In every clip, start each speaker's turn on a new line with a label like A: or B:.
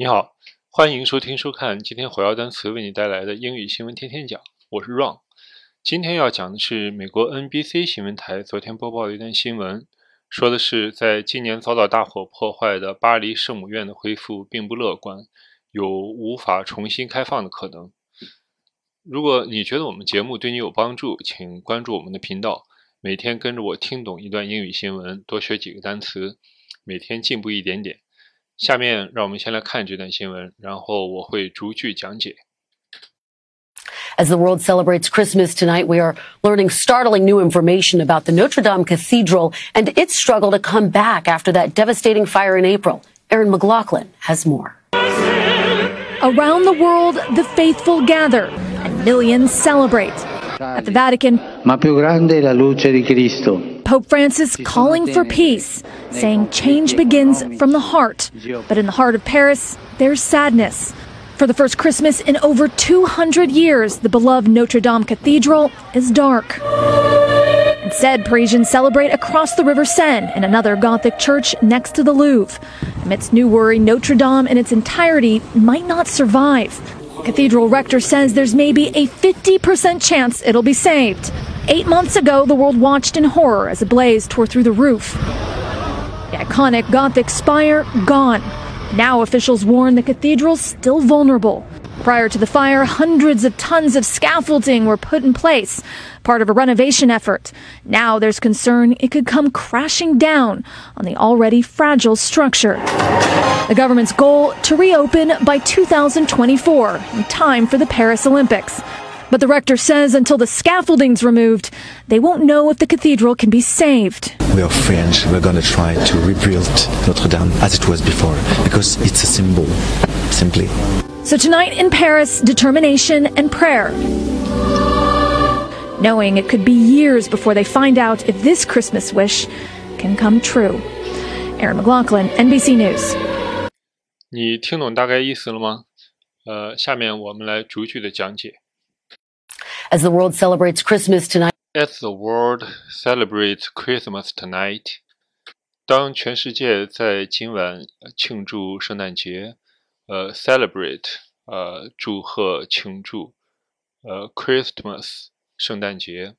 A: 你好，欢迎收听收看今天火药单词为你带来的英语新闻天天讲，我是 Ron。今天要讲的是美国 NBC 新闻台昨天播报的一段新闻，说的是在今年遭到大火破坏的巴黎圣母院的恢复并不乐观，有无法重新开放的可能。如果你觉得我们节目对你有帮助，请关注我们的频道，每天跟着我听懂一段英语新闻，多学几个单词，每天进步一点点。下面让我们先来看这段新闻，然后我会逐句讲解。
B: As the world celebrates Christmas tonight, we are learning startling new information about the Notre Dame Cathedral and its struggle to come back after that devastating fire in April. Erin McLaughlin has more.
C: Around the world, the faithful gather and millions celebrate at the Vatican,
D: ma più grande è la luce di Cristo.
C: Pope Francis calling for peace, saying change begins from the heart. But in the heart of Paris, there's sadness. For the first Christmas in over 200 years, the beloved Notre Dame Cathedral is dark. Instead, Parisians celebrate across the River Seine in another Gothic church next to the Louvre. Amidst new worry, Notre Dame in its entirety might not survive. Cathedral rector says there's maybe a 50% chance it'll be saved. Eight months ago, the world watched in horror as a blaze tore through the roof. The iconic Gothic spire gone. Now officials warn the cathedral's still vulnerable. Prior to the fire, hundreds of tons of scaffolding were put in place, part of a renovation effort. Now there's concern it could come crashing down on the already fragile structure. The government's goal to reopen by 2024, in time for the Paris Olympics. But the rector says until the scaffolding's removed, they won't know if the cathedral can be saved.
E: We are French. We're going to try to rebuild Notre Dame as it was before because it's a symbol, simply.
C: So tonight in Paris, determination and prayer. Knowing it could be years before they find out if this Christmas wish can come true. Erin McLaughlin, NBC News.
A: 你听懂大概意思了吗？呃，下面我们来逐句的讲解。
B: As the world celebrates Christmas tonight,
A: As the world celebrates Christmas tonight，当全世界在今晚庆祝圣诞节，呃，celebrate，呃，祝贺庆祝，呃，Christmas，圣诞节。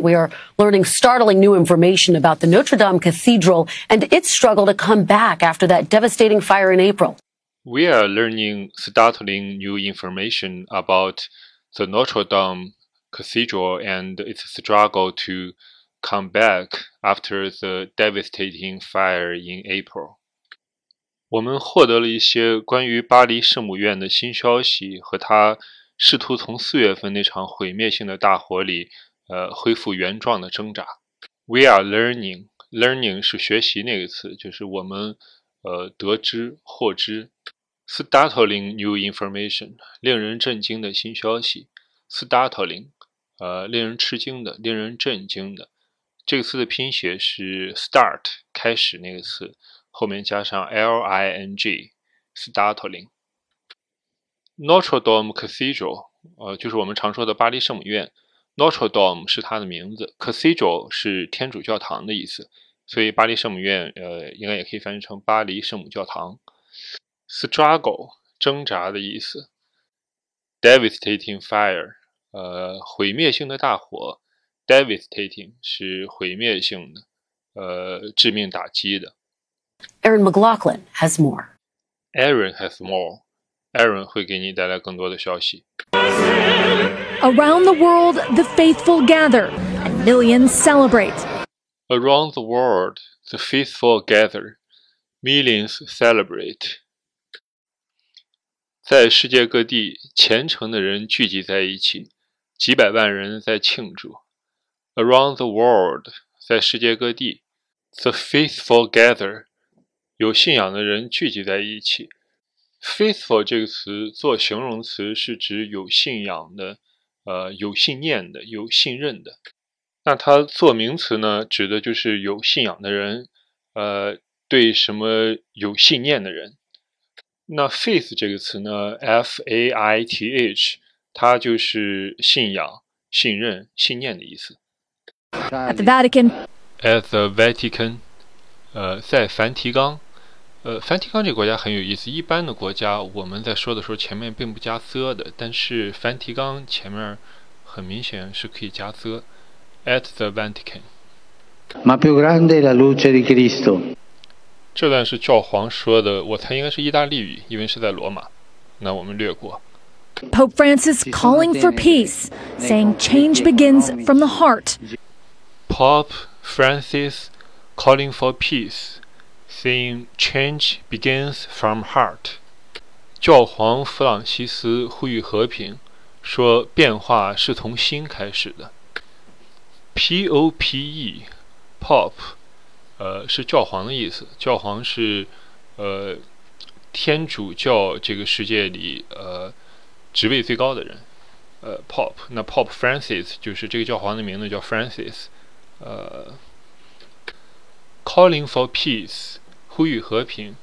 B: we are learning startling new information about the Notre Dame Cathedral and its struggle to come back after that devastating fire in April.
A: We are learning startling new information about the Notre Dame Cathedral and its struggle to come back after the devastating fire in April. 我们获得了一些关于巴黎圣母院的新消息，和它试图从四月份那场毁灭性的大火里， 呃，恢复原状的挣扎。We are learning. Learning 是学习那个词，就是我们呃得知、获知。Startling new information，令人震惊的新消息。Startling，呃，令人吃惊的，令人震惊的。这个词的拼写是 start，开始那个词，后面加上 l i n g。Startling。Notre Dame Cathedral，呃，就是我们常说的巴黎圣母院。Notre Dame 是它的名字，Cathedral 是天主教堂的意思，所以巴黎圣母院，呃，应该也可以翻译成巴黎圣母教堂。Struggle 挣扎的意思。Devastating fire 呃，毁灭性的大火，devastating 是毁灭性的，呃，致命打击的。
B: Aaron McLaughlin has more.
A: Aaron has more. Erin 会给你带来更多的消息。
C: Around the world, the faithful gather and millions celebrate.
A: Around the world, the faithful gather, millions celebrate. 在世界各地，虔诚的人聚集在一起，几百万人在庆祝。Around the world，在世界各地，the faithful gather，有信仰的人聚集在一起。Faithful 这个词做形容词是指有信仰的，呃，有信念的，有信任的。那它做名词呢，指的就是有信仰的人，呃，对什么有信念的人。那 faith 这个词呢，f a i t h，它就是信仰、信任、信念的意思。
C: At the Vatican,
A: At the Vatican，呃，在梵蒂冈，呃，梵蒂冈这个国家很有意思。一般的国家，我们在说的时候前面并不加 the 的，但是梵蒂冈前面很明显是可以加 the。At the Vatican。
D: Ma più grande la luce di Cristo。
A: 这段是教皇说的，我猜应该是意大利语，因为是在罗马。那我们略过。
C: Pope Francis calling for peace, saying change begins from the heart.
A: Pope Francis calling for peace, saying change begins from heart. 教皇弗朗西斯呼吁和平，说变化是从心开始的。P.O.P.E.，Pop，呃，是教皇的意思。教皇是呃天主教这个世界里呃职位最高的人。呃，Pop，那 Pop Francis 就是这个教皇的名字叫 Francis。呃 ，Calling for peace，呼吁和平。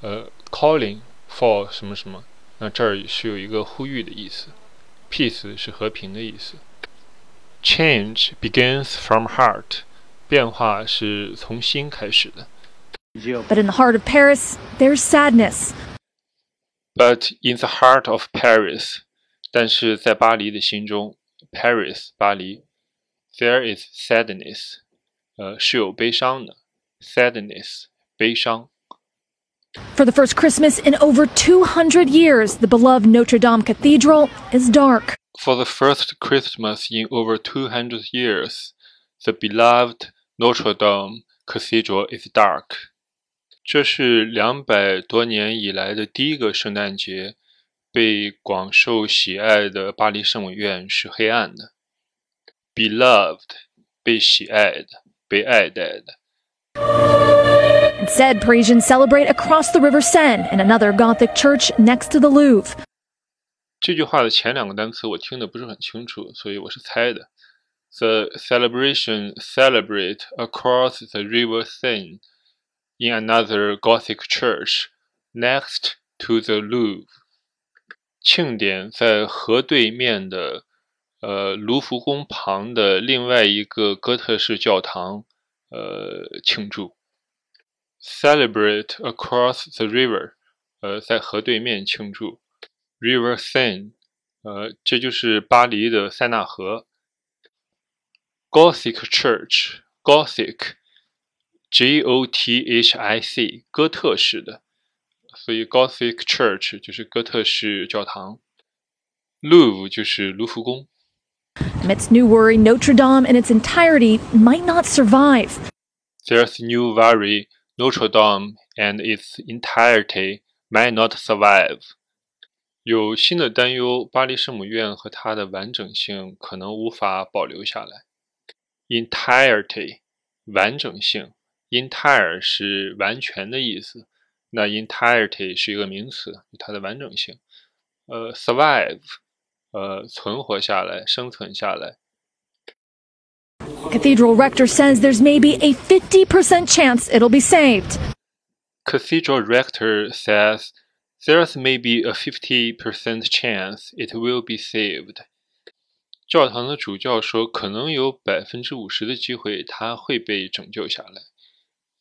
A: 呃，Calling for 什么什么，那这儿是有一个呼吁的意思。Peace 是和平的意思。Change begins from heart，变化是从心开始的。
C: But in the heart of Paris, there's sadness.
A: But in the heart of Paris，但是在巴黎的心中，Paris 巴黎，there is sadness，呃是有悲伤的 ，sadness 悲伤。
C: For the first Christmas in over 200 years, the beloved Notre Dame Cathedral is dark.
A: For the first Christmas in over 200 years, the beloved Notre Dame Cathedral is dark. 这是两百多年以来的第一个圣诞节，被广受喜爱的巴黎圣母院是黑暗的。Beloved，被喜爱的，被爱戴的。
C: Instead, Parisians celebrate across the River Seine in another Gothic church next to the Louvre.
A: 这句话的前两个单词我听的不是很清楚，所以我是猜的。The celebration celebrate across the River Seine in another Gothic church next to the Louvre。庆典在河对面的呃卢浮宫旁的另外一个哥特式教堂呃庆祝。 Celebrate across the river，呃，在河对面庆祝。River Seine，呃，这就是巴黎的塞纳河。Gothic Church，Gothic，G-O-T-H-I-C，哥特式的，所以 Gothic Church 就是哥特式教堂。Louvre 就是卢浮宫。
C: Amidst new worry, Notre Dame in its entirety might not survive.
A: There's new worry, Notre Dame and its entirety might not survive. 有新的担忧，巴黎圣母院和它的完整性可能无法保留下来。Entirety，完整性，entire 是完全的意思，那 entirety 是一个名词，它的完整性。呃，survive，呃，存活下来，生存下来。
C: Cathedral rector says there's maybe a 50% chance it'll be saved.
A: Cathedral rector says there's maybe a 50% chance it will be saved. 教堂的主教说，可能有百分之五十的机会它会被拯救下来。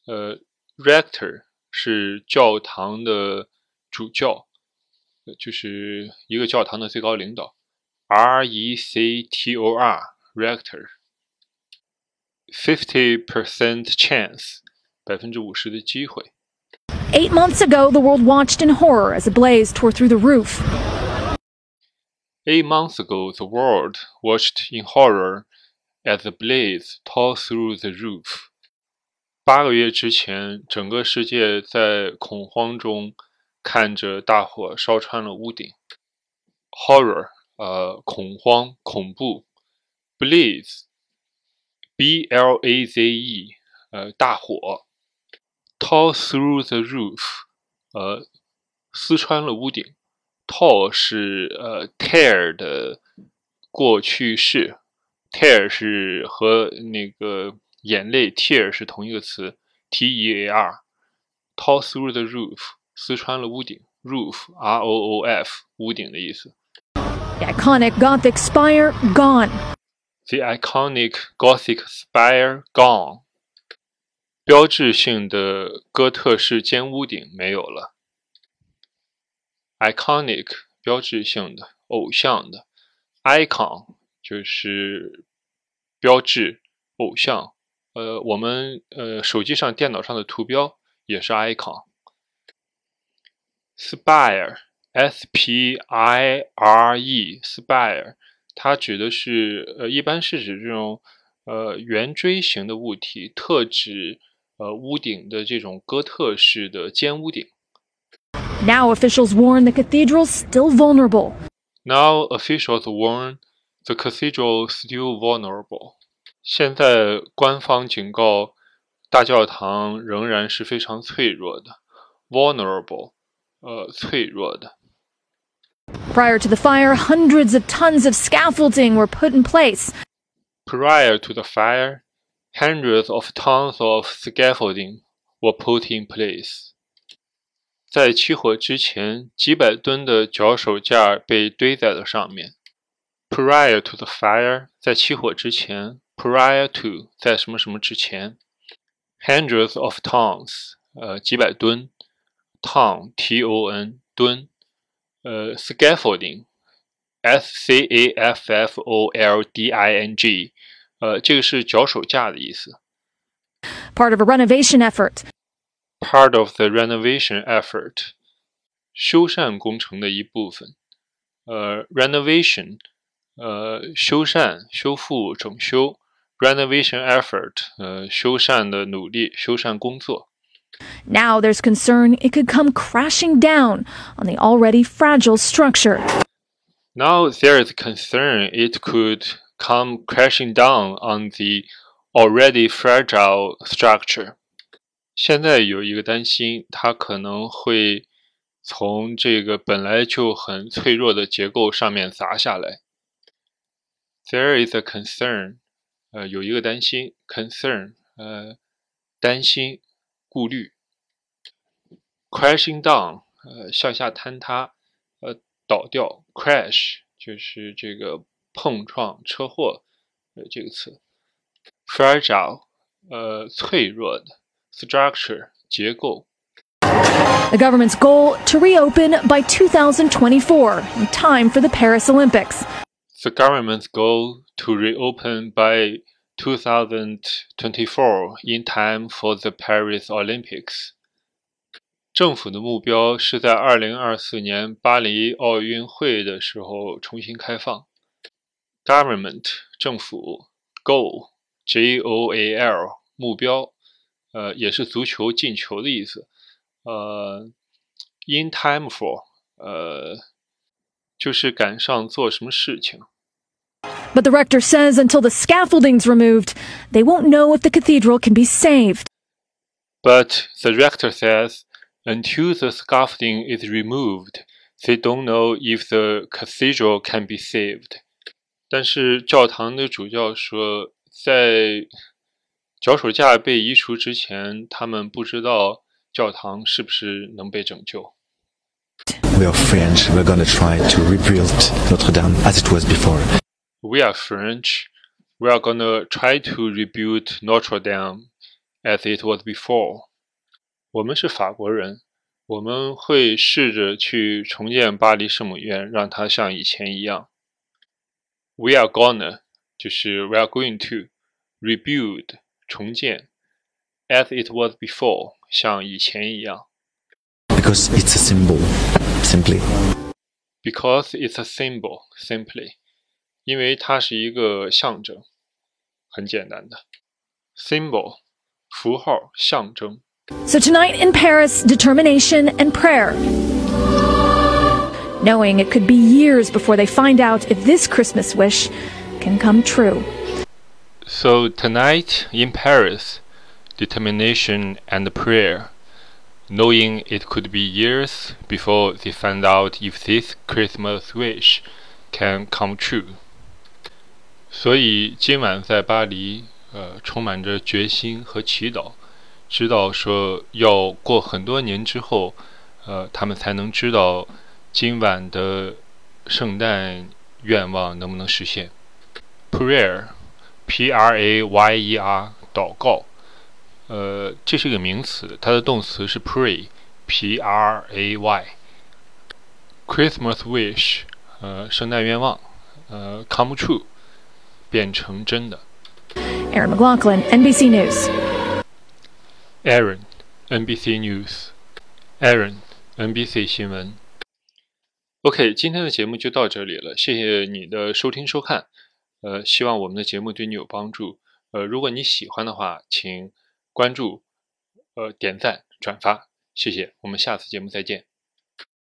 A: 呃，rector 是教堂的主教，就是一个教堂的最高领导。R E C T O R，rector。 Fifty percent chance，百分之五十的机会。
C: Eight months ago, the world watched in horror as a blaze tore through the roof.
A: Eight months ago, the world watched in horror as a blaze tore through the roof. 八个月之前，整个世界在恐慌中看着大火烧穿了屋顶。Horror，呃，恐慌、恐怖。 Blaze，B-L-A-Z-E，呃，大火。Tore through the roof，呃，撕穿了屋顶。Tore 是呃 tear 的过去式，tear 是和那个眼泪 tear 是同一个词，T-E-A-R。Tore through the roof，撕穿了屋顶。Roof，R-O-O-F，屋顶的意思。
C: The iconic Gothic spire gone.
A: The iconic Gothic spire gone. 标志性的哥特式尖屋顶没有了。iconic 标志性的、偶像的，icon 就是标志、偶像。呃，我们呃手机上、电脑上的图标也是 icon。Spire，s p i r e，spire 它指的是呃，一般是指这种呃圆锥形的物体，特指呃屋顶的这种哥特式的尖屋顶。
C: Now officials warn the cathedral's still vulnerable.
A: Now officials warn the cathedral still vulnerable. 现在官方警告大教堂仍然是非常脆弱的，vulnerable，呃，脆弱的。
C: Prior to the fire, hundreds of tons of scaffolding were put in place.
A: Prior to the fire, hundreds of tons of scaffolding were put in place. 在起火之前，几百吨的脚手架被堆在了上面。Prior to the fire，在起火之前；prior to，在什么什么之前；hundreds of tons，呃，几百吨；ton，t-o-n，吨； 呃，scaffolding，s c a f f o l d i n g，呃，这个是脚手架的意思。
C: Part of a renovation effort
A: part of the renovation effort，修缮工程的一部分。呃，renovation，呃，修缮、修复、整修。renovation effort，呃，修缮的努力、修缮工作。
C: Now there's concern it could come crashing down on the already fragile structure.
A: Now there is concern it could come crashing down on the already fragile structure. 现在有一个担心，它可能会从这个本来就很脆弱的结构上面砸下来。There is a concern，呃，有一个担心，concern，呃，担心、 顾虑。Crashing down，呃，向下坍塌，呃，倒掉。Crash 就是这个碰撞、车祸，呃，这个词。Fragile，呃，脆弱的。structure 结构。
C: The government's goal to reopen by 2024, in time for the Paris Olympics.
A: The government's goal to reopen by 2024, in time for the Paris Olympics. 政府的目标是在二零二四年巴黎奥运会的时候重新开放。Government 政府 goal G O A L 目标呃，也是足球进球的意思。呃，in time for，呃，就是赶上做什么事情。
C: But the rector says until the scaffolding's removed, they won't know if the cathedral can be saved.
A: But the rector says until the scaffolding is removed, they don't know if the cathedral can be saved. 但是教堂的主教说，在脚手架被移除之前，他们不知道教堂是不是能被拯救。
E: We are French. We're gonna try to rebuild Notre Dame as it was before.
A: We are French. We are gonna try to rebuild Notre Dame as it was before. 我们是法国人，我们会试着去重建巴黎圣母院，让它像以前一样。We are gonna 就是 we are going to rebuild 重建，as it was before，像以前一样。
E: Because it's a symbol, simply.
A: Because it's a symbol, simply. 因为它是一个象征，很简单的。Symbol，符号，象征。
C: So tonight in Paris, determination and prayer. Knowing it could be years before they find out if this Christmas wish can come true.
A: So tonight in Paris, determination and prayer, knowing it could be years before they find out if this Christmas wish can come true. 所以今晚在巴黎，呃，充满着决心和祈祷，知道说要过很多年之后，呃，他们才能知道今晚的圣诞愿望能不能实现。Prayer。P R A Y E R 祷告，呃，这是一个名词，它的动词是 pray，p r a y。Christmas wish，呃，圣诞愿望，呃，come true，变成真的。
C: Aaron McLaughlin, NBC News.
A: Aaron, NBC News. Aaron, NBC 新闻。OK，今天的节目就到这里了，谢谢你的收听收看。呃，希望我们的节目对你有帮助。呃，如果你喜欢的话，请关注、呃点赞、转发，谢谢。我们下次节目再见。